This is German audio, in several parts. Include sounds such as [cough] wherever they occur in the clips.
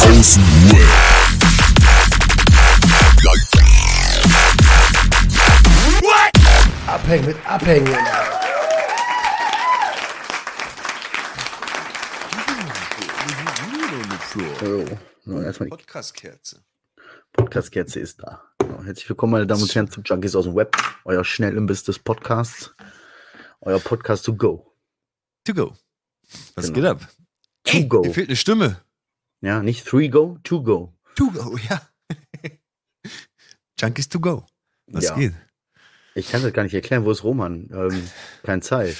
Außen Abhängen mit Abhängen. So, so erstmal die Podcast-Kerze. Podcast-Kerze ist da. Herzlich willkommen, meine Damen und Herren, zu Junkies aus dem Web, euer Schnellimbiss des Podcasts, euer Podcast to go. To go. Was Genau. geht ab? To Ey, go. Mir fehlt eine Stimme. Ja, nicht three go, to go. To go, [laughs] ja. Junkies to go. Was Ja. geht? Ich kann das gar nicht erklären, wo ist Roman? Ähm, keine Zeit.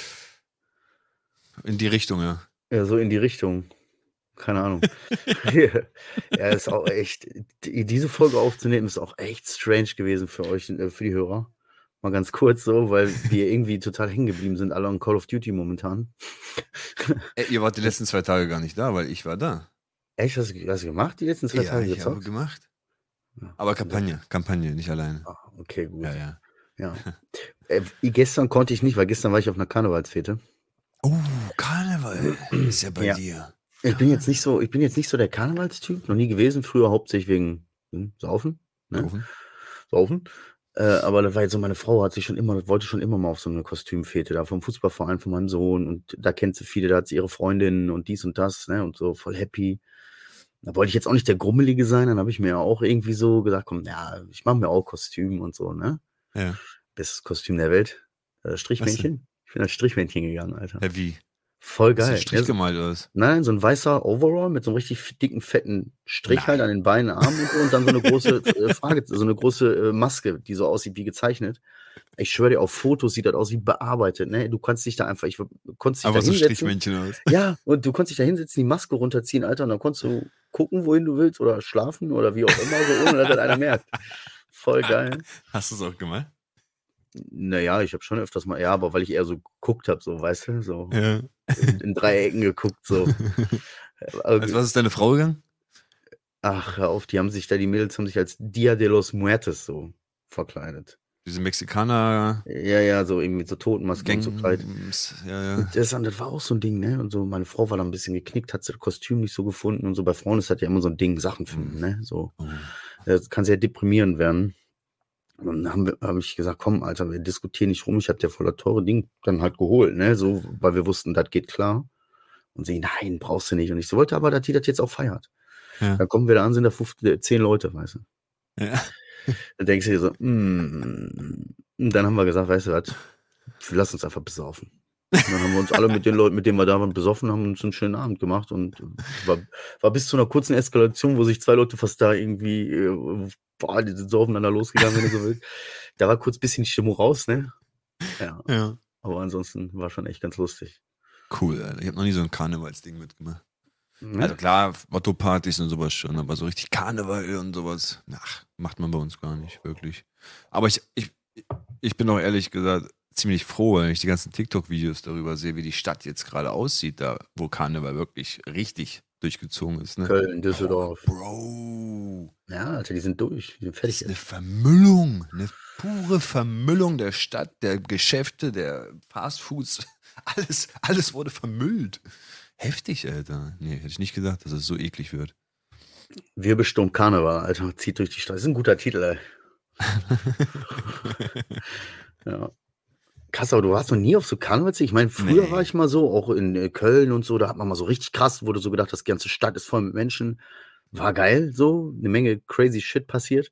In die Richtung, ja. Ja, so in die Richtung. Keine Ahnung. [laughs] [laughs] ja, ist auch echt, die- diese Folge aufzunehmen, ist auch echt strange gewesen für euch, äh, für die Hörer. Mal ganz kurz so, weil wir irgendwie total hängen geblieben sind, alle an Call of Duty momentan. Ey, ihr wart die letzten zwei Tage gar nicht da, weil ich war da. Echt, hast du, hast du gemacht, die letzten zwei ja, Tage ich habe gezockt? gemacht. Ja. Aber Kampagne, Kampagne, nicht alleine. Ah, okay, gut. Ja, ja. Ja. [laughs] Äh, gestern konnte ich nicht, weil gestern war ich auf einer Karnevalsfete. Oh, Karneval ist ja bei Ja. dir. Ich bin jetzt nicht so, ich bin jetzt nicht so der Karnevalstyp, noch nie gewesen, früher hauptsächlich wegen hm, Saufen. Ne? Rufen. Saufen. Äh, aber das war jetzt so, meine Frau hat sich schon immer, wollte schon immer mal auf so eine Kostümfete da vom Fußballverein von meinem Sohn und da kennt sie viele, da hat sie ihre Freundinnen und dies und das, ne, und so voll happy. Da wollte ich jetzt auch nicht der Grummelige sein, dann habe ich mir auch irgendwie so gesagt, komm, ja, ich mache mir auch Kostüm und so, ne? Ja. Bestes Kostüm der Welt. Äh, Strichmännchen. Ich bin als Strichmännchen gegangen, Alter. ja wie? Voll Hast du geil. einen Strich Ja, so- gemalt oder was? Nein, so ein weißer Overall mit so einem richtig dicken, fetten Strich Nein. halt an den Beinen, Armen und so und dann so eine große äh, Frage, so eine große äh, Maske, die so aussieht wie gezeichnet. Ich schwöre dir, auf Fotos sieht das aus wie bearbeitet, ne? Du kannst dich da einfach, ich konntest dich Aber da so hinsetzen. Strichmännchen aus. Ja, und du konntest dich da hinsetzen, die Maske runterziehen, Alter, und dann konntest du gucken, wohin du willst oder schlafen oder wie auch immer, so ohne dass das einer merkt. Voll geil. Hast du es auch gemacht? Naja, ich habe schon öfters mal, ja, aber weil ich eher so geguckt habe, so, weißt du, so Ja. in, in Dreiecken geguckt, so. [laughs] Aber- Als was ist deine Frau gegangen? Ach, hör auf, die haben sich da, die Mädels haben sich als Dia de los Muertes so verkleidet. Diese Mexikaner Ja, ja, so irgendwie so Totenmaske und so Kleid. Ja, ja. Das, das war auch so ein Ding, ne? Und so, meine Frau war da ein bisschen geknickt, hat das Kostüm nicht so gefunden und so. Bei Frauen ist das ja immer so ein Ding, Sachen finden, ne? So, Oh. das kann sehr deprimierend werden. Und dann haben wir, habe ich gesagt, komm, Alter, wir diskutieren nicht rum. Ich habe dir voll das teure Ding dann halt geholt, ne? So, weil wir wussten, das geht klar. Und sie, nein, brauchst du nicht. Und ich so, wollte aber, dass die das jetzt auch feiert. Ja. Dann kommen wir da an, sind da 15, 10 Leute, weißt du. Ja. Da denkst du dir so, mm. Und dann haben wir gesagt, weißt du was, lass uns einfach besaufen. Und dann haben wir uns alle mit den Leuten, mit denen wir da waren, besoffen, haben uns einen schönen Abend gemacht und war, war bis zu einer kurzen Eskalation, wo sich zwei Leute fast da irgendwie, äh, boah, die sind so aufeinander losgegangen, wenn du so willst. Da war kurz ein bisschen die Stimmung raus, ne? Ja, ja. aber ansonsten war schon echt ganz lustig. Cool, Alter. Ich habe noch nie so ein Karnevalsding mitgemacht. Ne? Also klar, Motto-Partys und sowas schon, aber so richtig Karneval und sowas, ach, macht man bei uns gar nicht, wirklich. Aber ich, ich, ich bin auch ehrlich gesagt ziemlich froh, wenn ich die ganzen TikTok-Videos darüber sehe, wie die Stadt jetzt gerade aussieht, da wo Karneval wirklich richtig durchgezogen ist. Ne? Köln, Düsseldorf. Bro, Ja, Alter, die sind durch, die sind das fertig. ist eine Vermüllung, eine pure Vermüllung der Stadt, der Geschäfte, der Fastfoods. [laughs] Alles, alles wurde vermüllt. Heftig, Alter. Nee, hätte ich nicht gedacht, dass es so eklig wird. Wir bestimmt Karneval, Alter, zieht durch die Stadt. Das ist ein guter Titel, ey. [laughs] Ja. Krass, aber du warst noch nie auf so Karnevalszeit. Ich meine, früher Nee. war ich mal so, auch in äh, Köln und so, da hat man mal so richtig krass, wurde so gedacht, das ganze Stadt ist voll mit Menschen. War geil, so, eine Menge crazy Shit passiert.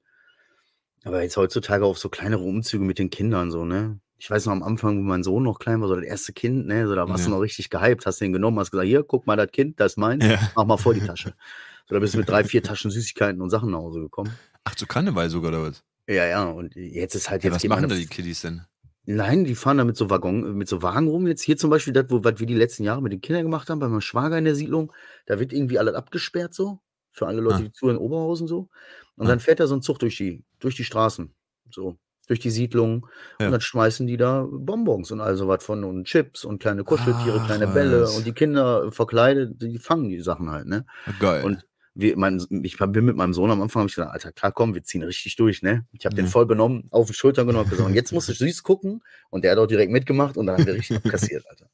Aber jetzt heutzutage auf so kleinere Umzüge mit den Kindern, so, ne? Ich weiß noch am Anfang, wo mein Sohn noch klein war, so das erste Kind, ne? So, da warst du Ja. noch richtig gehypt, hast den genommen, hast gesagt, hier, guck mal, das Kind, das ist meins, Ja. mach mal vor die Tasche. [laughs] So, da bist du mit drei, vier Taschen Süßigkeiten und Sachen nach Hause gekommen. Ach, zu Karneval sogar oder was? Ja, ja, und jetzt ist halt Ja, jetzt was machen da die Kiddies denn? Nein, die fahren da mit so Waggon, mit so Wagen rum. Jetzt hier zum Beispiel, das, wo, was wir die letzten Jahre mit den Kindern gemacht haben, bei meinem Schwager in der Siedlung, da wird irgendwie alles abgesperrt so. Für alle Leute, Ah. die zuhören, Oberhausen so. Und Ah. dann fährt da so ein Zug durch die, durch die Straßen. So. Durch die Siedlung. Ja. Und dann schmeißen die da Bonbons und all sowas von und Chips und kleine Kuscheltiere, Ach, kleine Bälle. was. Und die Kinder verkleidet, die fangen die Sachen halt, ne? Geil. Und wir, mein, ich bin mit meinem Sohn am Anfang, habe ich gesagt, Alter, klar, komm, wir ziehen richtig durch, ne? Ich habe den Ja. voll benommen, auf die Schultern genommen und gesagt, jetzt musst du süß gucken. Und der hat auch direkt mitgemacht und dann haben wir richtig abkassiert, Alter.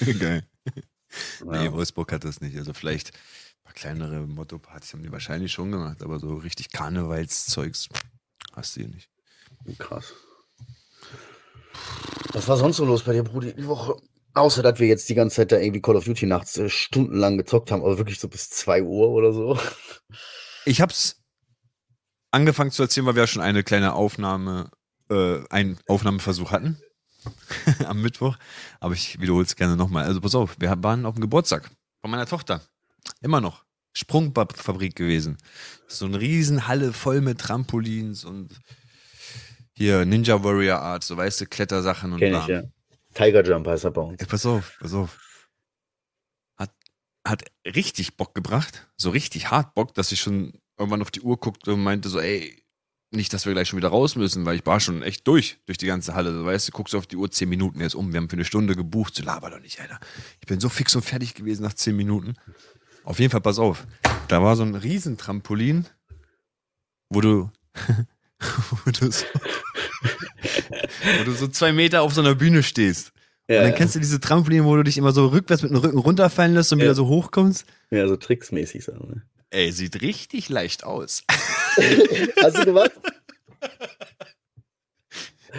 [laughs] Geil. Nee, Ja. Wolfsburg hat das nicht. Also vielleicht paar kleinere Motto-Partys haben die wahrscheinlich schon gemacht, aber so richtig Karnevalszeugs hast du hier nicht. Krass. Was war sonst so los bei dir, Brudi, die Woche? Außer, dass wir jetzt die ganze Zeit da irgendwie Call of Duty nachts äh, stundenlang gezockt haben, aber wirklich so bis 2 Uhr oder so. Ich hab's angefangen zu erzählen, weil wir ja schon eine kleine Aufnahme, äh, einen Aufnahmeversuch hatten [laughs] am Mittwoch. Aber ich wiederhole es gerne nochmal. Also pass auf, wir waren auf dem Geburtstag von meiner Tochter. Immer noch. Sprungfabrik gewesen. So eine Riesenhalle voll mit Trampolins und hier Ninja Warrior Art, so weißt du, Klettersachen und Kenn ich, ja. Tiger Jump heißt er bei uns. Ey, pass auf, pass auf. Hat, hat richtig Bock gebracht. So richtig hart Bock, dass ich schon irgendwann auf die Uhr guckte und meinte so, ey, nicht, dass wir gleich schon wieder raus müssen, weil ich war schon echt durch, durch die ganze Halle. So, weißt du, guckst auf die Uhr, zehn Minuten jetzt um. Wir haben für eine Stunde gebucht. So, laber doch nicht, Alter. Ich bin so fix und fertig gewesen nach zehn Minuten. Auf jeden Fall, pass auf. Da war so ein Riesentrampolin, wo du, [laughs] wo du so, wo du so zwei Meter auf so einer Bühne stehst. Ja, und dann kennst du diese Trampolin, wo du dich immer so rückwärts mit dem Rücken runterfallen lässt und Ja. wieder so hochkommst. ja, so tricksmäßig. So, ne? Ey, sieht richtig leicht aus. [laughs] Hast du gemacht?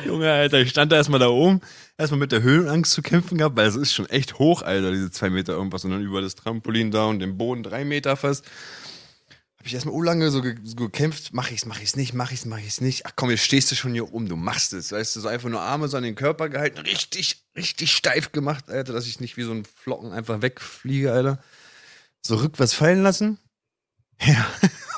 Junge, Alter, ich stand da erstmal da oben, erstmal mit der Höhenangst zu kämpfen gehabt, weil es ist schon echt hoch, Alter, diese zwei Meter irgendwas und dann über das Trampolin da und den Boden drei Meter fast. Hab ich erstmal lange so, ge so gekämpft, mach ich's, mach ich's nicht, mach ich's, mach ich's nicht. Ach komm, jetzt stehst du schon hier oben, du machst es, weißt du, so einfach nur Arme so an den Körper gehalten, richtig, richtig steif gemacht, Alter, dass ich nicht wie so ein Flocken einfach wegfliege, Alter. So rückwärts fallen lassen. Ja,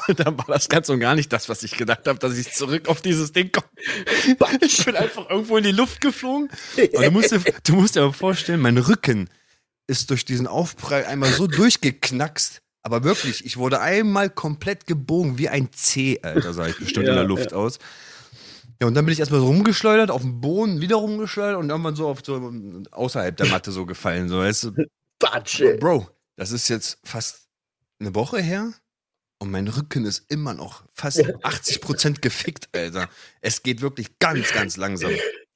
und [laughs] dann war das ganz und gar nicht das, was ich gedacht habe, dass ich zurück auf dieses Ding komme. [laughs] Ich bin einfach irgendwo in die Luft geflogen. Und du musst dir, du musst dir aber vorstellen, mein Rücken ist durch diesen Aufprall einmal so durchgeknackst. Aber wirklich, ich wurde einmal komplett gebogen wie ein C, Alter, sah ich bestimmt in Ja, der Luft aus. Ja, und dann bin ich erstmal so rumgeschleudert, auf den Boden wieder rumgeschleudert und irgendwann so auf so außerhalb der Matte so gefallen, so weißt du. Batsche. Bro, das ist jetzt fast eine Woche her und mein Rücken ist immer noch fast 80% gefickt, Alter. Es geht wirklich ganz, ganz langsam.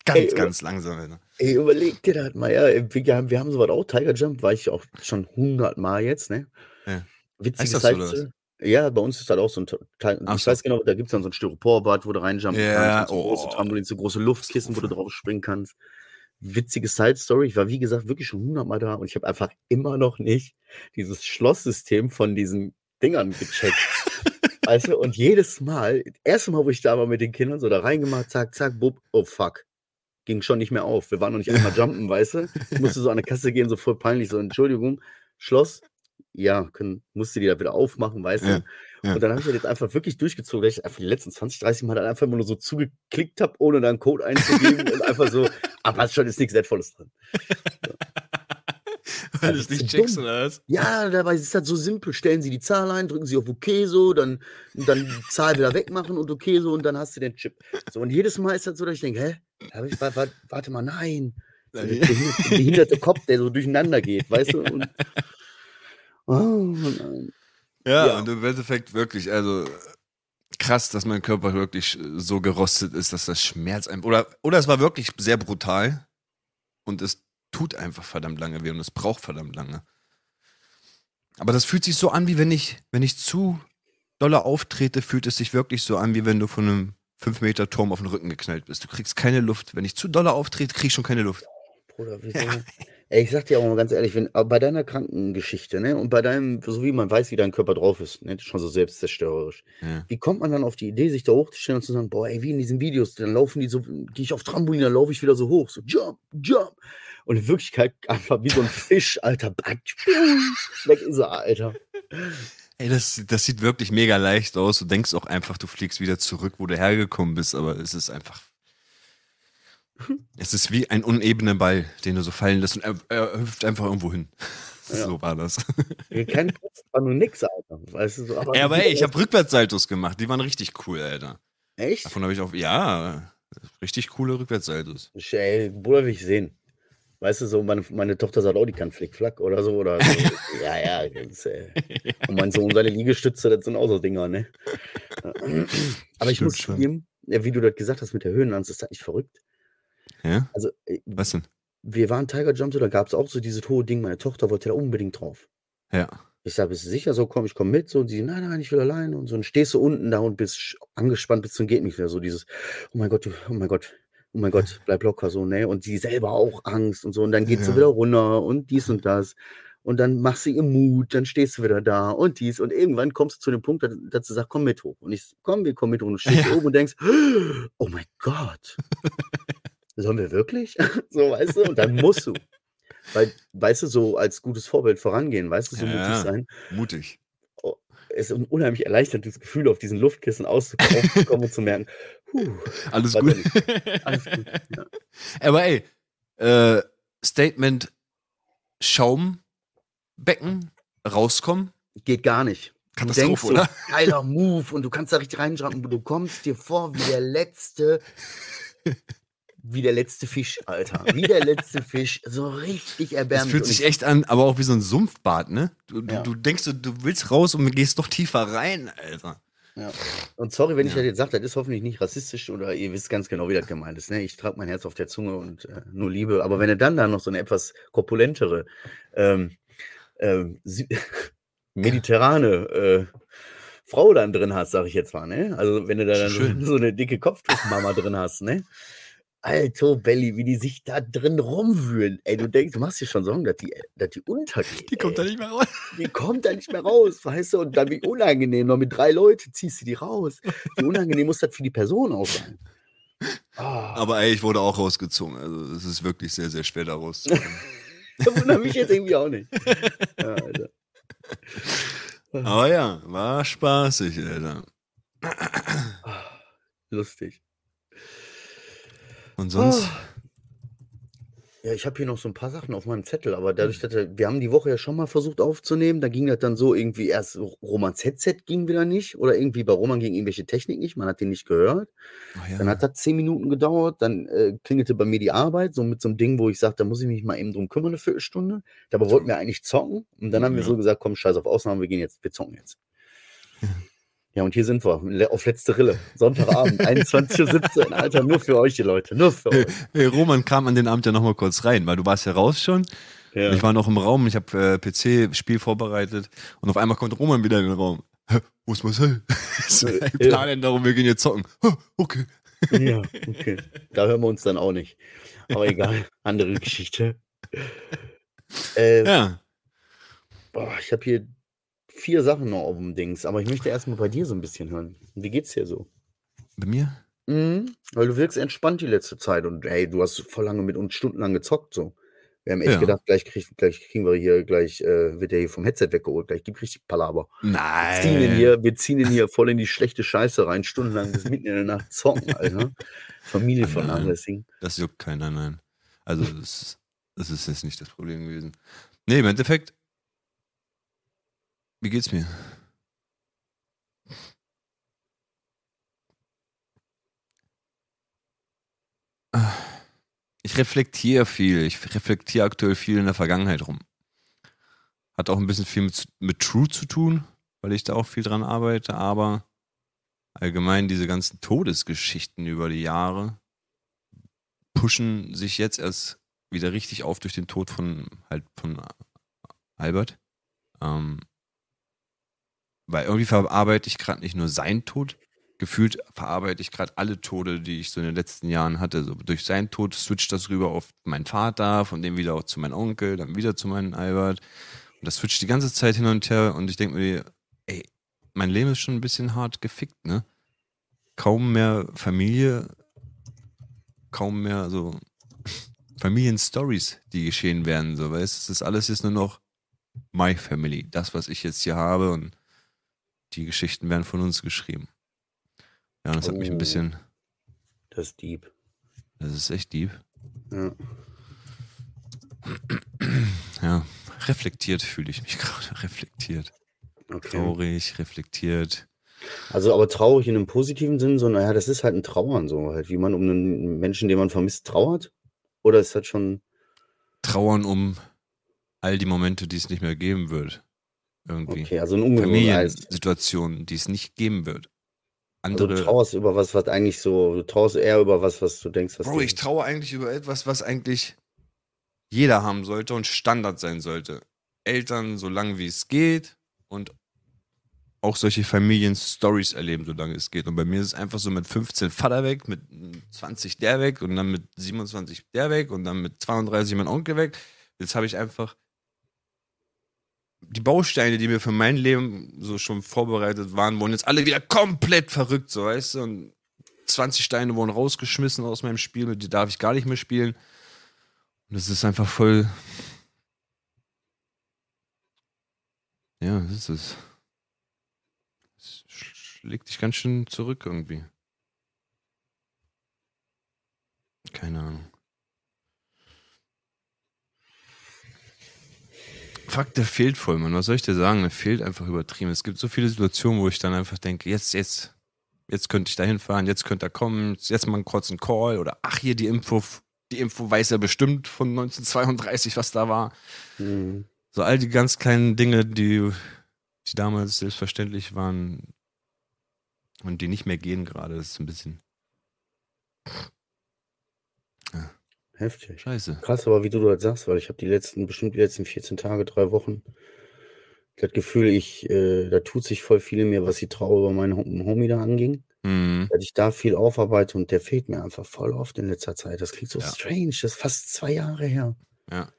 Ganz, Ey, ganz langsam, Alter. Ey, überleg dir das mal, ja. Wir haben, wir haben sowas auch, Tiger Jump, war ich auch schon 100 Mal jetzt, ne? Ja. Witzige Heißt das so, ja, bei uns ist das auch so ein Teil. Ach Ich so. weiß genau, da gibt es dann so ein Styroporbad, wo du reinjumpen Ja, kannst. So große oh. Trampolins, so große Luftkissen, wo du drauf springen kannst. Witzige Side-Story. Ich war, wie gesagt, wirklich schon 100 Mal da und ich habe einfach immer noch nicht dieses Schlosssystem von diesen Dingern gecheckt. [laughs] weißt du, und jedes Mal, erste Mal, wo ich da war mit den Kindern, so da reingemacht, zack, zack, bub, oh fuck. Ging schon nicht mehr auf. Wir waren noch nicht einmal jumpen, weißt du? Ich musste so an der Kasse gehen, so voll peinlich, so, Entschuldigung, Schloss, ja, können, musste die da wieder aufmachen, weißt du? Ja, ja. Und dann habe ich das jetzt einfach wirklich durchgezogen, dass ich einfach die letzten 20, 30 Mal dann einfach immer nur so zugeklickt habe, ohne da einen Code einzugeben und einfach so, aber was schon ist nichts Wertvolles drin. [laughs] Weil du das es nicht so checkst, oder was? Ja, dabei ist das so simpel. Stellen Sie die Zahl ein, drücken Sie auf OK so, dann, dann die Zahl wieder wegmachen und OK so und dann hast du den Chip. So, und jedes Mal ist das so, dass ich denke, hä? Ich, wa- wa- warte mal, nein. So, der behinderte, behinderte Kopf, der so durcheinander geht, weißt du? [laughs] Und, [laughs] oh, nein. Ja, Ja. und im Endeffekt wirklich, also krass, dass mein Körper wirklich so gerostet ist, dass das Schmerz einem. Oder, oder es war wirklich sehr brutal und es tut einfach verdammt lange weh und es braucht verdammt lange. Aber das fühlt sich so an, wie wenn ich, wenn ich zu doller auftrete, fühlt es sich wirklich so an, wie wenn du von einem 5-Meter-Turm auf den Rücken geknallt bist. Du kriegst keine Luft. Wenn ich zu doller auftrete, krieg ich schon keine Luft. Bruder, wieso? [laughs] Ey, ich sag dir auch mal ganz ehrlich, wenn bei deiner Krankengeschichte, ne, und bei deinem, so wie man weiß, wie dein Körper drauf ist, ne, schon so selbstzerstörerisch. Ja. Wie kommt man dann auf die Idee, sich da hochzustellen und zu sagen, boah, ey, wie in diesen Videos, dann laufen die so, gehe ich auf Trampolin, dann laufe ich wieder so hoch, so jump, jump. Und in Wirklichkeit einfach wie so ein Fisch, Alter, [laughs] weg ist er, Alter. Ey, das, das sieht wirklich mega leicht aus. Du denkst auch einfach, du fliegst wieder zurück, wo du hergekommen bist, aber es ist einfach. [laughs] Es ist wie ein unebener Ball, den du so fallen lässt und er, er hüpft einfach irgendwo hin. [laughs] Ja. So war das. Kein [laughs] Platz, war nur nix, Alter. Weißt du, so, aber, Ey, aber ey, ich habe Rückwärtssaltos gemacht. Die waren richtig cool, Alter. Echt? Davon habe ich auch, ja, richtig coole Rückwärtssaltos. Ey, Bruder, will ich sehen. Weißt du, so, meine, meine Tochter sagt auch, die kann Flickflack oder so. Oder so. ja, ja. Das, äh, und mein Sohn, seine Liegestütze, das sind auch so Dinger, ne? Aber ich Stimmt muss schon. ja, wie du das gesagt hast mit der Höhenangst, ist das nicht verrückt? Ja? Also, äh, Was denn? wir waren Tiger Jump, da gab es auch so dieses hohe Ding, meine Tochter wollte da unbedingt drauf. Ja. Ich sage, bist du sicher? So, komm, ich komme mit. So, und sie, nein, nein, ich will alleine. Und so, und stehst du unten da und bist angespannt bis zum geht nicht mehr. So dieses, oh mein Gott, oh mein Gott, oh mein Gott, bleib locker, so, ne? Und die selber auch Angst und so. Und dann geht sie Ja. wieder runter und dies und das. Und dann machst du ihr Mut, dann stehst du wieder da und dies. Und irgendwann kommst du zu dem Punkt, dass, dass du sagst, komm mit hoch. Und ich, komm, wir kommen mit hoch. Und du stehst Ja. oben und denkst, oh mein Gott. [laughs] Sollen wir wirklich? [laughs] so, weißt du? Und dann musst du. Weil, weißt du, so als gutes Vorbild vorangehen, weißt du, so mutig Ja. sein. Mutig. Es ist ein unheimlich erleichterndes Gefühl, auf diesen Luftkissen auszukommen und zu [laughs] merken, huh, Alles gut. alles gut. Ja. [laughs] Aber ey, äh, Statement Schaumbecken rauskommen. geht gar nicht. Du denkst so, oder? geiler Move und du kannst da richtig reinschranken. Du kommst dir vor wie der letzte, wie der letzte Fisch, Alter. Wie der letzte [laughs] Fisch. So richtig Das erbärmlich. fühlt Und sich ich- echt an, aber auch wie so ein Sumpfbad, ne? Du, Ja. du denkst, du, willst raus und gehst doch tiefer rein, Alter. Ja. Und sorry, wenn ich Ja. das jetzt sage, das ist hoffentlich nicht rassistisch oder ihr wisst ganz genau, wie das gemeint ist. Ne? Ich trage mein Herz auf der Zunge und äh, nur Liebe. Aber wenn du dann da noch so eine etwas korpulentere, ähm, ähm, [laughs] mediterrane äh, Frau dann drin hast, sage ich jetzt mal, ne? Also wenn du da dann so, Schön. [laughs] so eine dicke Kopftuchmama drin hast, ne? Alto Belly, wie die sich da drin rumwühlen. Ey, du denkst, du machst dir schon Sorgen, dass die, dass die untergeht. Die kommt ey. da nicht mehr raus. Die kommt da nicht mehr raus, weißt du? Und dann wie unangenehm, noch mit drei Leuten ziehst du die raus. Wie unangenehm muss das für die Person auch sein. Ah, Aber ey, ich wurde auch rausgezogen. Also es ist wirklich sehr, sehr schwer da rauszukommen. [laughs] das wundert mich jetzt irgendwie auch nicht. Ja, Alter. aber ja, war spaßig, Alter. Ah, Lustig. Und sonst? Ja, ich habe hier noch so ein paar Sachen auf meinem Zettel, aber dadurch, dass wir haben die Woche ja schon mal versucht aufzunehmen, da ging das dann so irgendwie erst Romans Headset ging wieder nicht oder irgendwie bei Roman ging irgendwelche Technik nicht, man hat den nicht gehört. Ja. Dann hat das zehn Minuten gedauert, dann äh, klingelte bei mir die Arbeit, so mit so einem Ding, wo ich sage, da muss ich mich mal eben drum kümmern, eine Viertelstunde. Dabei wollten wir eigentlich zocken und dann haben wir Ja. so gesagt, komm, scheiß auf Ausnahme, wir gehen jetzt, wir zocken jetzt. [laughs] Ja, und hier sind wir, auf letzte Rille, Sonntagabend, [laughs] 21.17 Uhr, Alter, nur für euch, die Leute, nur für euch. Hey, Roman kam an den Abend ja nochmal kurz rein, weil du warst ja raus schon. Ja. Ich war noch im Raum, ich habe äh, PC-Spiel vorbereitet und auf einmal kommt Roman wieder in den Raum. Hä, wo ist Marcel? [laughs] so, Ja. hey, Plan darum, wir gehen jetzt zocken. Okay. Ja, okay. Da hören wir uns dann auch nicht. Aber egal, andere Geschichte. [laughs] Äh, Ja. boah, ich habe hier vier Sachen noch auf dem Dings, aber ich möchte erstmal bei dir so ein bisschen hören. Wie geht's dir so? Bei mir? Mhm, weil du wirkst entspannt die letzte Zeit und hey, du hast voll lange mit uns stundenlang gezockt so. Wir haben echt Ja. gedacht, gleich, krieg, gleich kriegen wir hier, gleich äh, wird der hier vom Headset weggeholt, gleich gibt richtig Palaver. Wir ziehen, Nein. hier, wir ziehen den hier voll in die schlechte Scheiße rein, stundenlang bis mitten in der Nacht zocken, Alter. Familie Nein. vernachlässigen. Das juckt keiner, nein. Also das, das ist jetzt nicht das Problem gewesen. Nee, im Endeffekt, wie geht's mir? Ich reflektiere viel. Ich reflektiere aktuell viel in der Vergangenheit rum. Hat auch ein bisschen viel mit, mit True zu tun, weil ich da auch viel dran arbeite, aber allgemein diese ganzen Todesgeschichten über die Jahre pushen sich jetzt erst wieder richtig auf durch den Tod von halt von Albert. Ähm, weil irgendwie verarbeite ich gerade nicht nur seinen Tod, gefühlt verarbeite ich gerade alle Tode, die ich so in den letzten Jahren hatte. So durch seinen Tod switcht das rüber auf meinen Vater, von dem wieder auch zu meinem Onkel, dann wieder zu meinem Albert. Und das switcht die ganze Zeit hin und her und ich denke mir, ey, mein Leben ist schon ein bisschen hart gefickt, ne? Kaum mehr Familie, kaum mehr so [laughs] Familienstories, die geschehen werden, so, weißt Es ist alles jetzt nur noch my family, das, was ich jetzt hier habe und die Geschichten werden von uns geschrieben. Ja, und das hat mich ein Oh. bisschen, Das ist deep. das ist echt deep. Ja. Ja, reflektiert fühle ich mich [laughs] gerade, reflektiert. Okay. Traurig, reflektiert. Also aber traurig in einem positiven Sinn, so, naja, das ist halt ein Trauern, so halt, wie man um einen Menschen, den man vermisst, trauert. Oder ist das schon. Trauern um all die Momente, die es nicht mehr geben wird. Irgendwie. Okay, also ein Ungewohnheit. Familiensituationen, die es nicht geben wird. Also du Andere. trauerst über was, was eigentlich so, du trauerst eher über was, was du denkst, was Bro, ich traue eigentlich über etwas, was eigentlich jeder haben sollte und Standard sein sollte. Eltern so lange wie es geht und auch solche Familien-Stories erleben, solange es geht. Und bei mir ist es einfach so mit 15 Vater weg, mit 20 der weg und dann mit 27 der weg und dann mit 32 mein Onkel weg. Jetzt habe ich einfach die Bausteine, die mir für mein Leben so schon vorbereitet waren, wurden jetzt alle wieder komplett verrückt, so weißt du. Und 20 Steine wurden rausgeschmissen aus meinem Spiel, mit die darf ich gar nicht mehr spielen. Und das ist einfach voll. Ja, das ist es. Es schlägt dich ganz schön zurück irgendwie. Keine Ahnung. Fakt, der fehlt voll, Mann. Was soll ich dir sagen? Der fehlt einfach übertrieben. Es gibt so viele Situationen, wo ich dann einfach denke, jetzt, jetzt, jetzt könnte ich da hinfahren, jetzt könnte er kommen, jetzt mal kurz einen Call oder ach, hier die Info, die Info weiß er bestimmt von 1932, was da war. Mhm. So all die ganz kleinen Dinge, die, die damals selbstverständlich waren und die nicht mehr gehen gerade, das ist ein bisschen Heftig. scheiße. Krass, aber wie du das sagst, weil ich habe die letzten, bestimmt die letzten 14 Tage, drei Wochen, das Gefühl, ich, äh, da tut sich voll viel in mir, was die Trauer über meinen Hom- Homie da anging. Mhm. Dass ich da viel aufarbeite und der fehlt mir einfach voll oft in letzter Zeit. Das klingt so Ja. strange, das ist fast zwei Jahre her. Ja.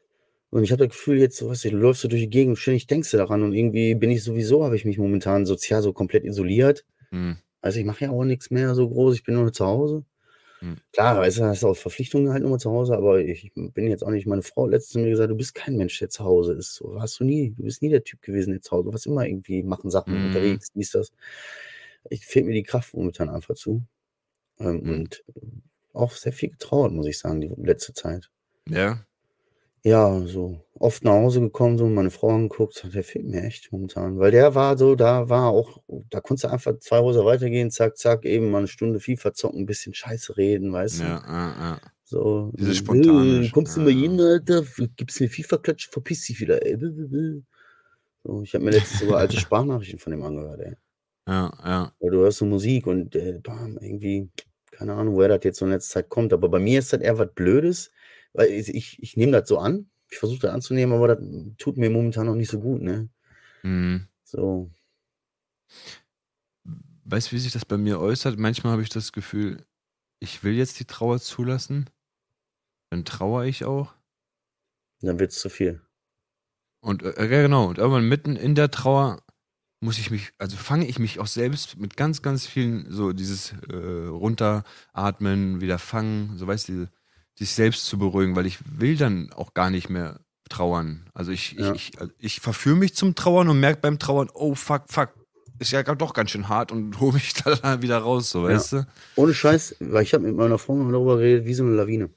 Und ich habe das Gefühl, jetzt, so, weißt du, du läufst so durch die Gegend, ständig denkst du daran und irgendwie bin ich sowieso, habe ich mich momentan sozial so komplett isoliert. Mhm. Also ich mache ja auch nichts mehr so groß, ich bin nur zu Hause. Hm. Klar, weißt du, hast auch Verpflichtungen halt nur zu Hause, aber ich bin jetzt auch nicht, meine Frau hat letztens mir gesagt, du bist kein Mensch, der zu Hause ist. So warst du nie. Du bist nie der Typ gewesen, der zu Hause. Du warst immer irgendwie machen Sachen Mhm. unterwegs, dies, das. Ich fehlt mir die Kraft momentan einfach zu. Ähm, Mhm. Und auch sehr viel getrauert, muss ich sagen, die letzte Zeit. Ja. Ja, so oft nach Hause gekommen, so meine Frau angeguckt, der fehlt mir echt momentan. Weil der war so, da war auch, da konntest du einfach zwei Häuser weitergehen, zack, zack, eben mal eine Stunde FIFA zocken, ein bisschen Scheiße reden, weißt du? Ja, ja, ja. So, Dieses äh, Spontane, kommst du mal hin, Alter, gibst mir FIFA-Klatsch, verpiss dich wieder, ey. So, ich habe mir letztens sogar alte Sprachnachrichten von dem angehört, ey. Ja, ja. Weil du hörst so Musik und äh, bam, irgendwie, keine Ahnung, woher das jetzt so in letzter Zeit kommt, aber bei mir ist das eher was Blödes, weil ich, ich, ich nehme das so an, ich versuche das anzunehmen, aber das tut mir momentan noch nicht so gut, ne? Mhm. So, Weißt du, wie sich das bei mir äußert? Manchmal habe ich das Gefühl, ich will jetzt die Trauer zulassen. Dann trauere ich auch. dann wird's zu viel. Und äh, genau. Und irgendwann mitten in der Trauer muss ich mich, also fange ich mich auch selbst mit ganz, ganz vielen, so dieses äh, runteratmen, wieder fangen, so weißt du, sich selbst zu beruhigen, weil ich will dann auch gar nicht mehr trauern. Also ich, Ja. ich, ich, ich verführe mich zum Trauern und merke beim Trauern, oh fuck, fuck, ist ja doch ganz schön hart und hole mich [laughs] da wieder raus, so Ja. weißt du? Ohne Scheiß, weil ich habe mit meiner Frau mal darüber geredet, wie so eine Lawine.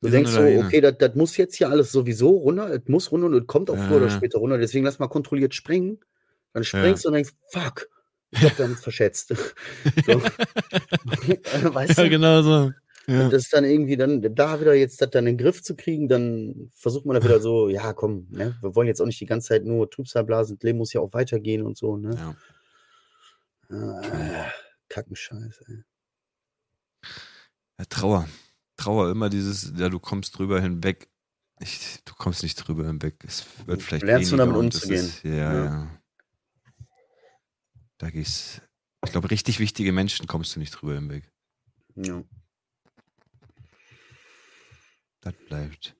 Du Wie denkst so, Lawine. okay, das, muss jetzt hier alles sowieso runter, es muss runter und es kommt auch früher oder Ja. später runter, deswegen lass mal kontrolliert springen. Dann springst du und denkst, fuck, ich hab [laughs] damit verschätzt. [laughs] so. weißt du? genau so. Ja. Das ist dann irgendwie dann da wieder jetzt das dann in den Griff zu kriegen, dann versucht man da wieder [laughs] so, ja komm, ne, wir wollen jetzt auch nicht die ganze Zeit nur Trübsal blasen, das Leben muss ja auch weitergehen und so, ne? Ja. Ah, Kackenscheiß, ey. Ja, Trauer. Trauer, immer dieses, ja, du kommst drüber hinweg. Ich, du kommst nicht drüber hinweg. Es wird vielleicht Lernst du damit und umzugehen. Ist, ja, Ja. ja, Da gehst Ich glaube, richtig wichtige Menschen kommst du nicht drüber hinweg. Ja. Das bleibt.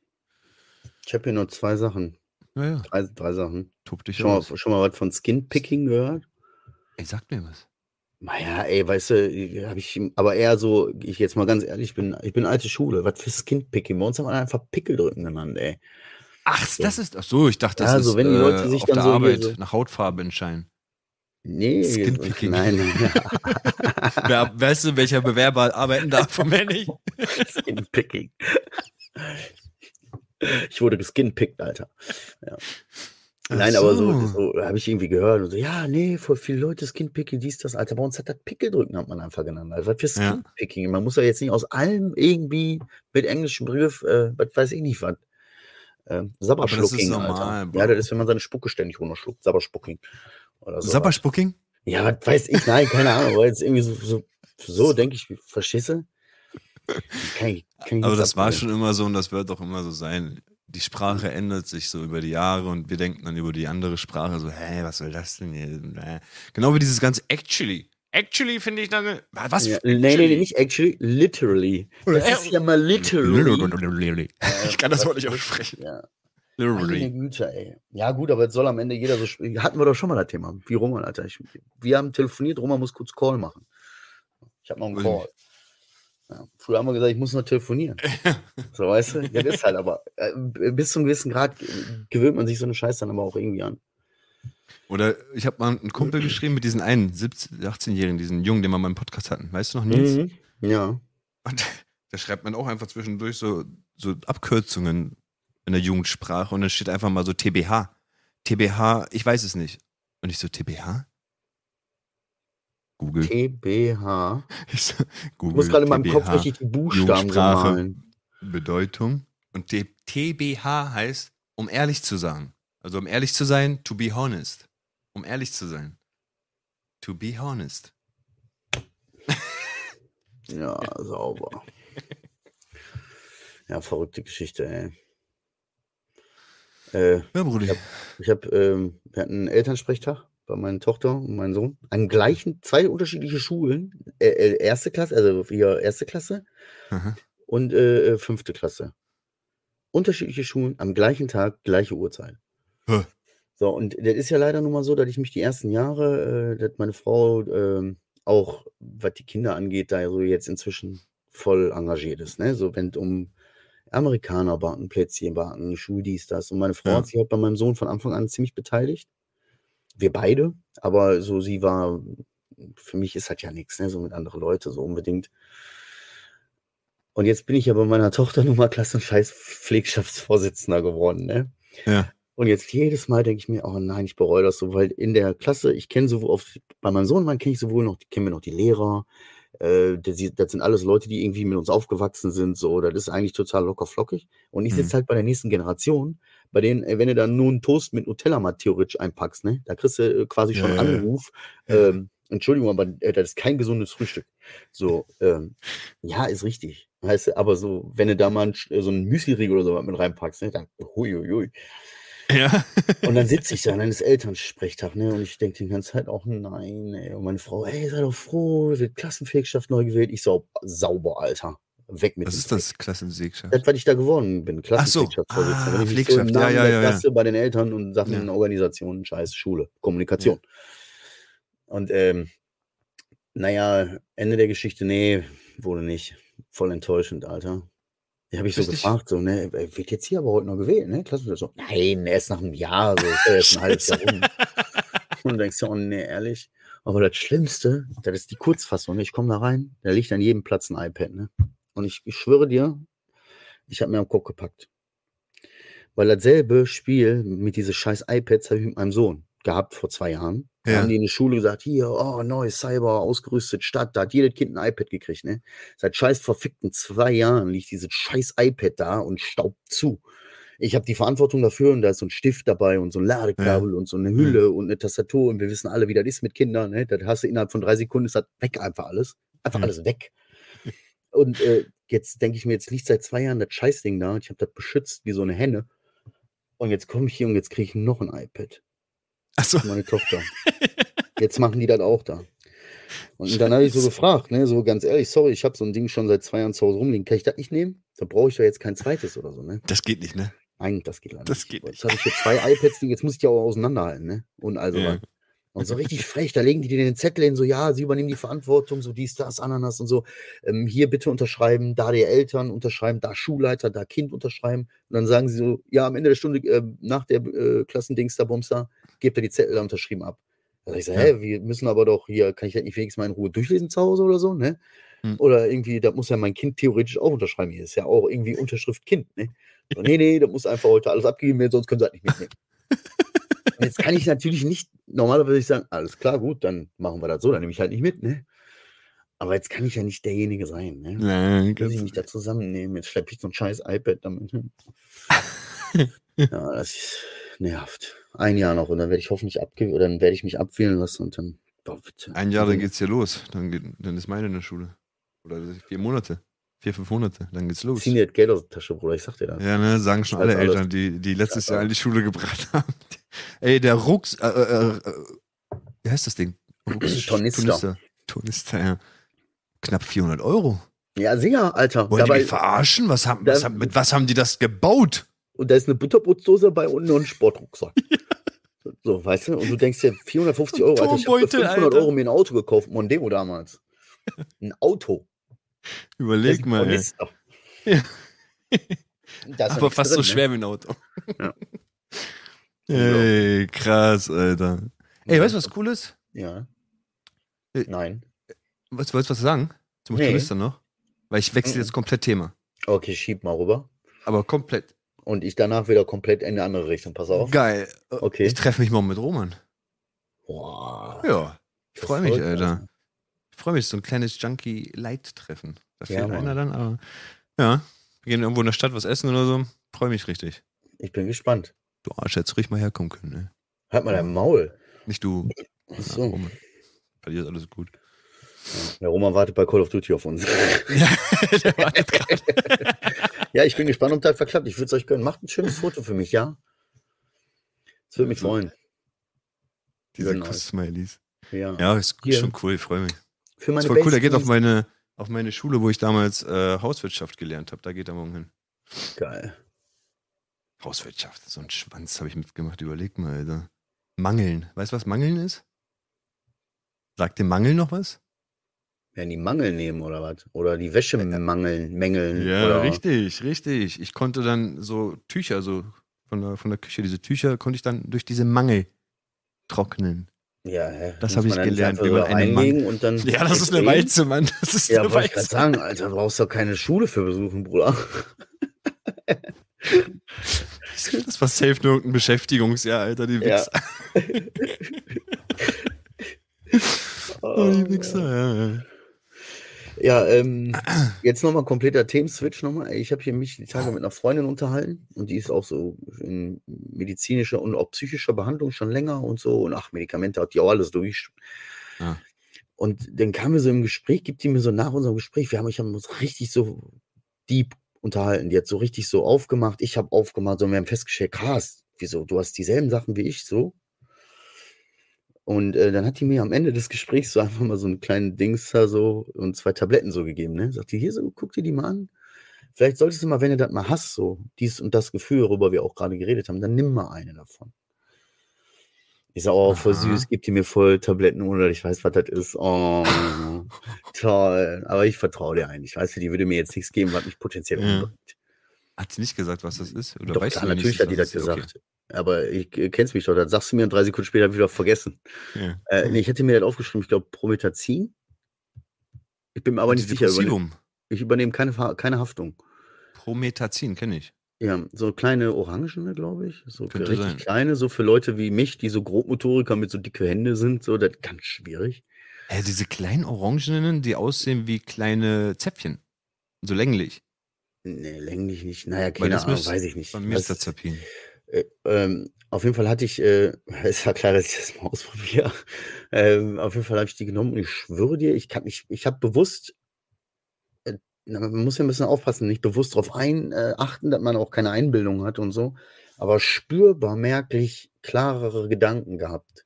Ich habe hier nur zwei Sachen. Naja, Drei, drei Sachen. tob dich Schon mal, aus. schon mal was von Skinpicking gehört? Ey, sag mir was. Naja, ey, weißt du, habe ich, aber eher so, ich jetzt mal ganz ehrlich bin, ich bin alte Schule. Was für Skinpicking? Bei uns haben wir einfach Pickel drücken genannt, ey. Ach, das ist. Ach so, ich dachte, das Ja, so ist wenn die Leute äh, sich auf dann der so Arbeit so- nach Hautfarbe entscheiden. Nee, Skinpicking. nein, nein. [laughs] [laughs] Wer, weißt du, welcher Bewerber arbeiten darf von mir nicht? Skinpicking. Ich wurde geskinpickt, Alter. Ja. Nein, aber so, so. so habe ich irgendwie gehört. Und so, ja, nee, voll viele Leute Skinpicking, dies, das, Alter. Bei uns hat das Pickeldrücken, hat man einfach genannt. Also, was für Ja. Skinpicking? Man muss ja jetzt nicht aus allem irgendwie mit englischem Begriff, äh, was weiß ich nicht, was. Ähm, Sabberschlucking, normal, Alter. Bro. Ja, das ist, wenn man seine Spucke ständig runterschluckt. Sabberspucking. So. Sabberspucking? Ja, was weiß ich, nein, keine Ahnung, aber jetzt irgendwie so, so, so denke ich, du? Kann Aber das war schon immer so und das wird auch immer so sein. die Sprache ändert sich so über die Jahre und wir denken dann über die andere Sprache so, hä, was soll das denn hier? Genau wie dieses ganze actually. Actually finde ich dann, was? Ja, nee, nee, nee, nicht actually, literally. Das ist ja mal literally. [laughs] Ich kann das Wort nicht aussprechen. Ja. Meine Literally. Güte, ey. Ja, gut, aber jetzt soll am Ende jeder so. sp- Hatten wir doch schon mal das Thema. Wie Roman, Alter. Ich, wir haben telefoniert, Roman muss kurz Call machen. Ich habe noch einen. Call. Ja. Früher haben wir gesagt, ich muss noch telefonieren. [laughs] so, weißt du? Ja, das ist halt aber. Äh, bis zu einem gewissen Grad gewöhnt man sich so eine Scheiße dann aber auch irgendwie an. Oder ich habe mal einen Kumpel geschrieben mit diesen einen 17, 18-Jährigen, diesen Jungen, den wir mal im Podcast hatten. Weißt du noch, Nils? Mhm. Ja. Und [laughs] da schreibt man auch einfach zwischendurch so, so Abkürzungen in der Jugendsprache und dann steht einfach mal so TBH. TBH, ich weiß es nicht. Und ich so, TBH? Google. TBH. [laughs] Ich, Google muss gerade in meinem Kopf richtig die Buchstaben malen. Bedeutung. Und TBH heißt, um ehrlich zu sagen. Also um ehrlich zu sein, to be honest. Um ehrlich zu sein. To be honest. [laughs] Ja, sauber. Ja, verrückte Geschichte, ey. Äh, Ja, Brudi. Ich habe, ähm, wir hatten einen Elternsprechtag bei meiner Tochter und meinem Sohn. An gleichen, zwei unterschiedliche Schulen. Äh, äh, erste Klasse, also hier erste Klasse Aha. und äh, äh, fünfte Klasse. Unterschiedliche Schulen am gleichen Tag, gleiche Uhrzeit. Hä. So, und das ist ja leider nun mal so, dass ich mich die ersten Jahre, äh, dass meine Frau ähm, auch, was die Kinder angeht, da so jetzt inzwischen voll engagiert ist. Ne? So, wenn es um Amerikaner backen, Plätzchen backen, Schuh, dies, das. Und meine Frau Ja. hat sich halt bei meinem Sohn von Anfang an ziemlich beteiligt. Wir beide, aber so sie war, für mich ist halt ja nichts, ne? so mit anderen Leuten, so unbedingt. Und jetzt bin ich ja bei meiner Tochter nun mal Klassenscheiß Pflegschaftsvorsitzender geworden, ne? Ja. Und jetzt jedes Mal denke ich mir, oh nein, ich bereue das so, weil in der Klasse, ich kenne sowohl auf, bei meinem Sohn, kenne ich sowohl noch, kennen wir noch die Lehrer, äh, das, das sind alles Leute, die irgendwie mit uns aufgewachsen sind, so, das ist eigentlich total locker flockig. Und ich Mhm. sitze halt bei der nächsten Generation, bei denen, äh, wenn du dann nur einen Toast mit Nutella mal theoretisch einpackst, ne, da kriegst du äh, quasi schon Ja. Anruf, Ja. ähm, Entschuldigung, aber äh, das ist kein gesundes Frühstück. So, ähm, ja, ist richtig. Heißt, aber so, wenn du da mal so ein Müsli-Riegel oder so mit reinpackst, ne, dann, huiuiui. Ja. Und dann sitze ich da, dann ist Elternsprechtag, ne? Und ich denke die ganze Zeit auch, nein, ey. Und meine Frau, ey, sei doch froh, wird Klassenfähigschaft neu gewählt. Ich so, sauber, Alter. Weg mit Was ist Dreck. das, Klassensigschaft? Das, was ich da geworden bin, Ach so. Klassenfähigschaftsvorsitzender. Ah, ich so im. Ja, Namen ja, der ja, ja. Klasse bei den Eltern und Sachen Ja. Organisationen, Scheiß, Schule, Kommunikation. Und ähm, naja, Ende der Geschichte, nee, wurde nicht. Voll enttäuschend, Alter. Die habe ich so Richtig. gefragt, so, ne, wird jetzt hier aber heute noch gewählt, ne? Klassenfest so, nein, erst nach einem Jahr, so, ist ja jetzt ein halbes Jahr rum. [laughs] Und du denkst ja, oh nee, ehrlich. Aber das Schlimmste, das ist die Kurzfassung. Ich komme da rein, da liegt an jedem Platz ein iPad, ne? Und ich, ich schwöre dir, ich habe mir am Kopf gepackt. Weil dasselbe Spiel mit diese scheiß iPads habe ich mit meinem Sohn gehabt vor zwei Jahren. Da Ja. haben die in der Schule gesagt, hier, oh, neues Cyber, ausgerüstet, Stadt, da hat jedes Kind ein iPad gekriegt, ne? Seit scheiß verfickten zwei Jahren liegt dieses scheiß iPad da und staubt zu. Ich habe die Verantwortung dafür und da ist so ein Stift dabei und so ein Ladekabel und so eine Hülle und eine Tastatur und wir wissen alle, wie das ist mit Kindern, ne? Das hast du innerhalb von drei Sekunden, ist das weg einfach alles. Einfach Ja. alles weg. Und äh, jetzt denke ich mir, jetzt liegt seit zwei Jahren das Scheißding da und ich habe das beschützt wie so eine Henne. Und jetzt komme ich hier und jetzt kriege ich noch ein iPad. Achso. Meine Tochter. [laughs] Jetzt machen die das auch da. Und dann habe ich so gefragt, ne, so ganz ehrlich, sorry, ich habe so ein Ding schon seit zwei Jahren zu Hause rumliegen. Kann ich das nicht nehmen? Da brauche ich doch jetzt kein zweites oder so, ne? Das geht nicht, ne? Nein, das geht leider Das nicht. geht Jetzt habe ich hier zwei iPads, die- jetzt muss ich die auch auseinanderhalten, ne? Und also Ja. Und so richtig frech, da legen die dir den Zettel hin, so, ja, sie übernehmen die Verantwortung, so dies, das, Ananas und so. Ähm, hier bitte unterschreiben, da die Eltern unterschreiben, da Schulleiter, da Kind unterschreiben. Und dann sagen sie so, ja, am Ende der Stunde, äh, nach der äh, Klassendings da Bumster, gebt ihr die Zettel da unterschrieben ab. Da sag ich so, Ja. hä, wir müssen aber doch hier, kann ich das nicht wenigstens mal in Ruhe durchlesen zu Hause oder so, ne? Hm. Oder irgendwie, da muss ja mein Kind theoretisch auch unterschreiben. Hier ist ja auch irgendwie Unterschrift Kind, ne? So, nee, nee, da muss einfach heute alles abgegeben werden, sonst können sie das nicht mitnehmen. [laughs] Jetzt kann ich natürlich nicht, normalerweise würde ich sagen, alles klar, gut, dann machen wir das so, dann nehme ich halt nicht mit, ne? Aber jetzt kann ich ja nicht derjenige sein, ne? Nein, kannst ich mich da zusammennehmen, jetzt schleppe ich so ein scheiß iPad damit hin. [laughs] ja, das ist nervt. Ein Jahr noch und dann werde ich hoffentlich abge oder dann werde ich mich abwählen lassen und dann, boah, bitte. Ein Jahr, dann geht's hier los. Dann, geht, dann ist meine in der Schule. Oder vier Monate. Vier, fünf Monate, dann geht's los. Zieh dir das Geld aus der Tasche, Bruder, ich sag dir das. Ja, ne, sagen schon alle alles. Eltern, die, die letztes Jahr in die Schule gebracht [laughs] haben. Ey, der Rucks, äh, äh, äh, wie heißt das Ding? Rucks, [clears throat] Tornister. Tornister, Tornister, ja. Knapp 400 Euro. Ja, sicher, Alter. Wollen die Dabei, mich verarschen? Was haben, Da- was haben, mit was haben die das gebaut? und da ist eine Butterbrotdose bei und noch ein Sportrucksack. [laughs] So, weißt du? Und du denkst dir, 450 Euro, Alter, ich habe für Turmbeutel, 500 Alter. Euro mir ein Auto gekauft, Mondeo damals. Ein Auto. Das Überleg ein mal, ey. [laughs] Ja. Aber fast so drin, ne? schwer wie ein Auto. Ja. [laughs] Ey, krass, Alter. Ey, weißt du, was cool ist? Ja. Äh, Nein. Was, wolltest du was sagen? Zum Nee. Tornister noch? Weil ich wechsle jetzt komplett Thema. Okay, schieb mal rüber. Aber komplett. Und ich danach wieder komplett in eine andere Richtung. Pass auf. Geil. Okay. Ich treffe mich morgen mit Roman. Boah. Ja. Ich freue mich. Alter. Ich freue mich, so ein kleines Junkie-Light-Treffen. Da Ja, fehlt Mann. einer dann, aber ja. Wir gehen irgendwo in der Stadt was essen oder so. Freue mich richtig. Ich bin gespannt. Du Arsch, hättest ruhig mal herkommen können, ne? Halt mal dein Maul. Nicht du. Ach Ja, so. Roman. Bei dir ist alles gut. Der Roman wartet bei Call of Duty auf uns. Ja, [laughs] [laughs] der wartet gerade. ja, ich bin gespannt, ob das verklappt. Ich würde es euch gönnen. Macht ein schönes Foto für mich, ja? Das würde mich freuen. Diese Nice. Kuss-Smileys. Ja. Ja, ist Hier. schon cool, ich freue mich. Für Das meine ist voll cool, der geht auf meine, auf meine Schule, wo ich damals äh, Hauswirtschaft gelernt habe. Da geht er morgen hin. Geil. Hauswirtschaft, so ein Schwanz habe ich mitgemacht. Überleg mal, Alter. Mangeln. Weißt du, was Mangeln ist? Sagt dir Mangel noch was? Werden die Mangel nehmen oder was? Oder die Wäsche mangeln, mängeln. Ja, oder richtig, richtig. Ich konnte dann so Tücher, so von der, von der Küche, diese Tücher konnte ich dann durch diese Mangel trocknen. Ja, hä? Das Muss hab ich gelernt, wie man einen und dann. Ja, das ist eine? Walze, Mann. Das ist Ja, eine wollte ich gerade sagen, Alter, du brauchst doch keine Schule für besuchen, Bruder. [laughs] Das war safe nur irgendein Beschäftigungsjahr, Alter, die Ja. Wichser. [laughs] [laughs] Oh, die Wichser, ja, ja. Ja, ähm, jetzt nochmal kompletter Themenswitch nochmal. Ich habe hier mich die Tage mit einer Freundin unterhalten und die ist auch so in medizinischer und auch psychischer Behandlung schon länger und so. Und ach, Medikamente hat die auch alles durch. Ah. Und dann kamen wir so im Gespräch, gibt die mir so nach unserem Gespräch, wir haben, ich haben uns richtig so deep unterhalten. Die hat so richtig so aufgemacht, ich habe aufgemacht und wir haben festgestellt, krass, wieso, du hast dieselben Sachen wie ich so. Und äh, dann hat die mir am Ende des Gesprächs so einfach mal so einen kleinen Dings da so und zwei Tabletten so gegeben, ne? Sagt die, hier so, guck dir die mal an. Vielleicht solltest du mal, wenn du das mal hast, so dies und das Gefühl, worüber wir auch gerade geredet haben, dann nimm mal eine davon. Ich sag, oh, voll Aha. süß, gibt die mir voll Tabletten, dass ich weiß, was das ist. Oh, [laughs] toll. Aber ich vertraue dir eigentlich. Weißt du, die würde mir jetzt nichts geben, was mich potenziell Ja. umbringt. Hat sie nicht gesagt, was das ist? Oder Doch, weißt klar, du natürlich wenigstens, hat die das ist? Okay. Aber ich äh, kennst mich doch, das sagst du mir und drei Sekunden später ich wieder vergessen. Ja. Äh, nee, ich hätte mir das aufgeschrieben, ich glaube Prometazin. Ich bin mir aber nicht sicher. Überne Antidepressivum. ich übernehme keine, keine Haftung. Prometazin, kenne ich. Ja, so kleine Orangene, glaube ich. So Könnte richtig sein. kleine, so für Leute wie mich, die so Grobmotoriker mit so dicke Hände sind, so, das ist ganz schwierig. Äh, diese kleinen Orangenen, die aussehen wie kleine Zäpfchen. So länglich. Nee, länglich nicht. Naja, keine Ahnung, müsste- weiß ich nicht. Bei mir ist Das-. Äh, ähm, auf jeden Fall hatte ich, äh, [laughs] es war klar, dass ich das mal ausprobiere. Ähm, auf jeden Fall habe ich die genommen und ich schwöre dir, ich kann ich habe bewusst, äh, man muss ja ein bisschen aufpassen, nicht bewusst darauf ein, äh, achten, dass man auch keine Einbildung hat und so, aber spürbar merklich klarere Gedanken gehabt,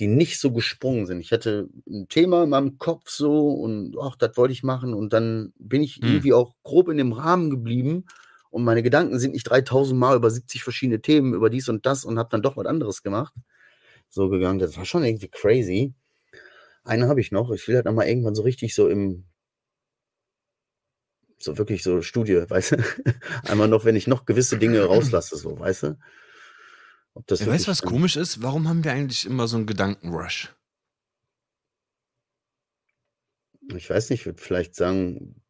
die nicht so gesprungen sind. Ich hatte ein Thema in meinem Kopf so und ach, das wollte ich machen und dann bin ich Hm. irgendwie auch grob in dem Rahmen geblieben und meine Gedanken sind nicht 3000 Mal über 70 verschiedene Themen, über dies und das und habe dann doch was anderes gemacht. So gegangen. Das war schon irgendwie crazy. Eine habe ich noch. Ich will halt nochmal irgendwann so richtig so im, so wirklich so Studie, [laughs] weißt du? Einmal noch, wenn ich noch gewisse Dinge rauslasse, so, weißt du? Ob das Ja, weißt du, was komisch ist? Warum haben wir eigentlich immer so einen Gedankenrush? Ich weiß nicht, ich würde vielleicht sagen,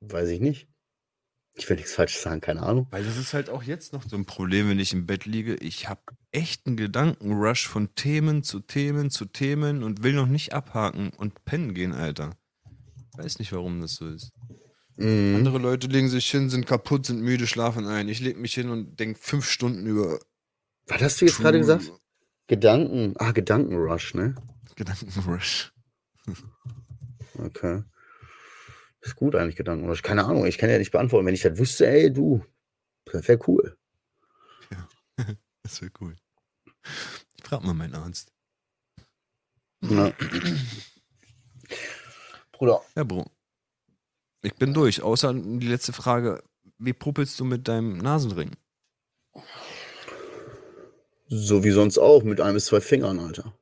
weiß ich nicht. Ich will nichts Falsches sagen, keine Ahnung. Weil das ist halt auch jetzt noch so ein Problem, wenn ich im Bett liege. Ich habe echt einen Gedankenrush von Themen zu Themen zu Themen und will noch nicht abhaken und pennen gehen, Alter. Weiß nicht, warum das so ist. Mhm. Andere Leute legen sich hin, sind kaputt, sind müde, schlafen ein. Ich leg mich hin und denk fünf Stunden über Was hast du jetzt gerade gesagt? Gedanken. Ah, Gedankenrush, ne? Gedankenrush. Okay. Ist gut eigentlich Gedanken. Oder ich, keine Ahnung, ich kann ja nicht beantworten. Wenn ich das wüsste, ey, du, das wäre cool. [laughs] Das wäre cool. Ich frag mal meinen Arzt. Ja. Bruder, Ja, Bro. Ich bin durch. Außer die letzte Frage. Wie puppelst du mit deinem Nasenring? so wie sonst auch, mit einem bis zwei Fingern, Alter.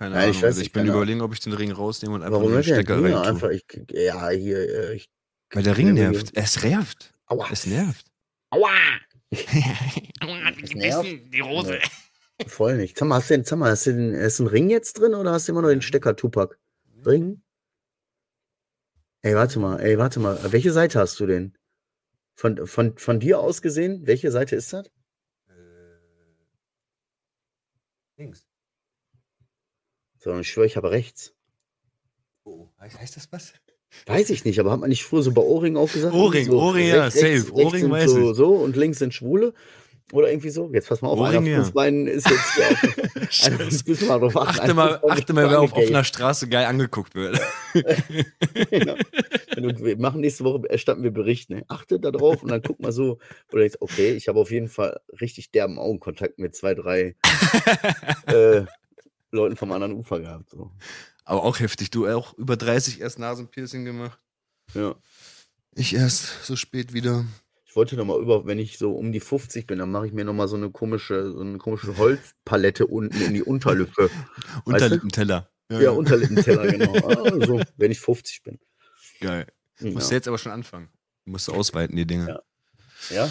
Keine Nein, ich Ahnung. weiß also ich bin überlegen, ob ich den Ring rausnehme und einfach Warum den? Stecker Ja, rein tue. einfach, ich, ja, hier, äh, ich, Weil der Ring Ja, nervt. Es nervt. aua. Es nervt. Aua! [laughs] Die nervt. die Rose. Voll nicht. Sag mal, hast du, den, sag mal, hast du den, ist ein Ring jetzt drin oder hast du immer nur den Stecker Tupac? Ring? Ey, warte mal, ey, warte mal. Welche Seite hast du denn? Von, von, von dir aus gesehen, welche Seite ist das? Links. So, ich schwöre, ich habe rechts. Oh, heißt das was? Weiß ich nicht, aber hat man nicht früher so bei Ohrringen auch gesagt? Ohrring, so Ohrring, ja, safe. rechts- Ohrring rechts weiß so, ich. so und links sind Schwule. Oder irgendwie so. Jetzt pass mal auf, Ohrring, einer ja. uns beiden ist jetzt ja [laughs] einer müssen wir drauf achten. Achte mal, achte mal, wer auf offener Straße geil angeguckt wird. [laughs] Genau. Wir machen nächste Woche, erstatten wir Bericht. Ne? Achte da drauf und dann guck mal so. Oder jetzt, okay, ich habe auf jeden Fall richtig derben Augenkontakt mit zwei, drei [laughs] äh, Leuten vom anderen Ufer gehabt. So. Aber auch heftig. Du auch über 30 erst Nasenpiercing gemacht. Ja. Ich erst so spät wieder. Ich wollte noch mal über, wenn ich so um die 50 bin, dann mache ich mir noch mal so eine komische, so eine komische Holzpalette unten in die Unterlippe. [laughs] Unterlippenteller. Ja, Unterlippenteller, [laughs] genau. Also, wenn ich 50 bin. Geil. Ja. Musst du jetzt aber schon anfangen. Du musst ausweiten, die Dinge. Ja. ja?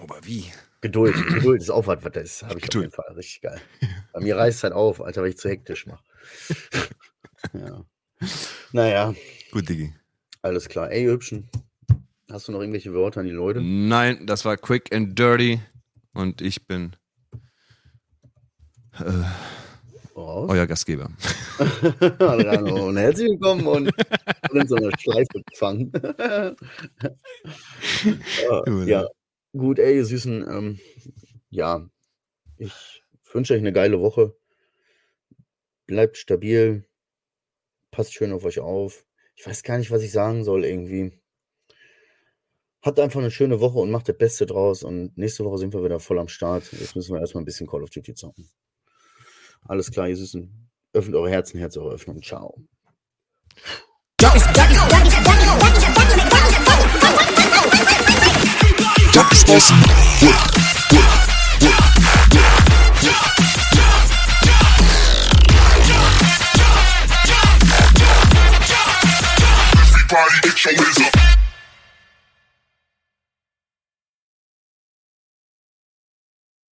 Aber wie? Geduld. [clears throat] Geduld ist auch was, was das ist. Habe ich Geduld. auf jeden Fall. Richtig geil. Bei mir reißt halt auf, Alter, weil ich zu hektisch mache. [laughs] ja. Naja, Gut, Diggi. alles klar. Ey, Hübschen. Hast du noch irgendwelche Worte an die Leute? Nein, das war quick and dirty. Und ich bin äh, euer Gastgeber. [laughs] Hallo und herzlich willkommen und, [laughs] und in so einer Schleife gefangen. ja, gut, ey, ihr Süßen. Ähm, ja, ich wünsche euch eine geile Woche. Bleibt stabil. Passt schön auf euch auf. Ich weiß gar nicht, was ich sagen soll irgendwie. Habt einfach eine schöne Woche und macht das Beste draus. Und nächste Woche sind wir wieder voll am Start. Jetzt müssen wir erstmal ein bisschen Call of Duty zocken. Alles klar, ihr Süßen. Öffnet eure Herzen, Herz eure Öffnung. Ciao. Don't be spongy. Whip. Everybody get your hands up.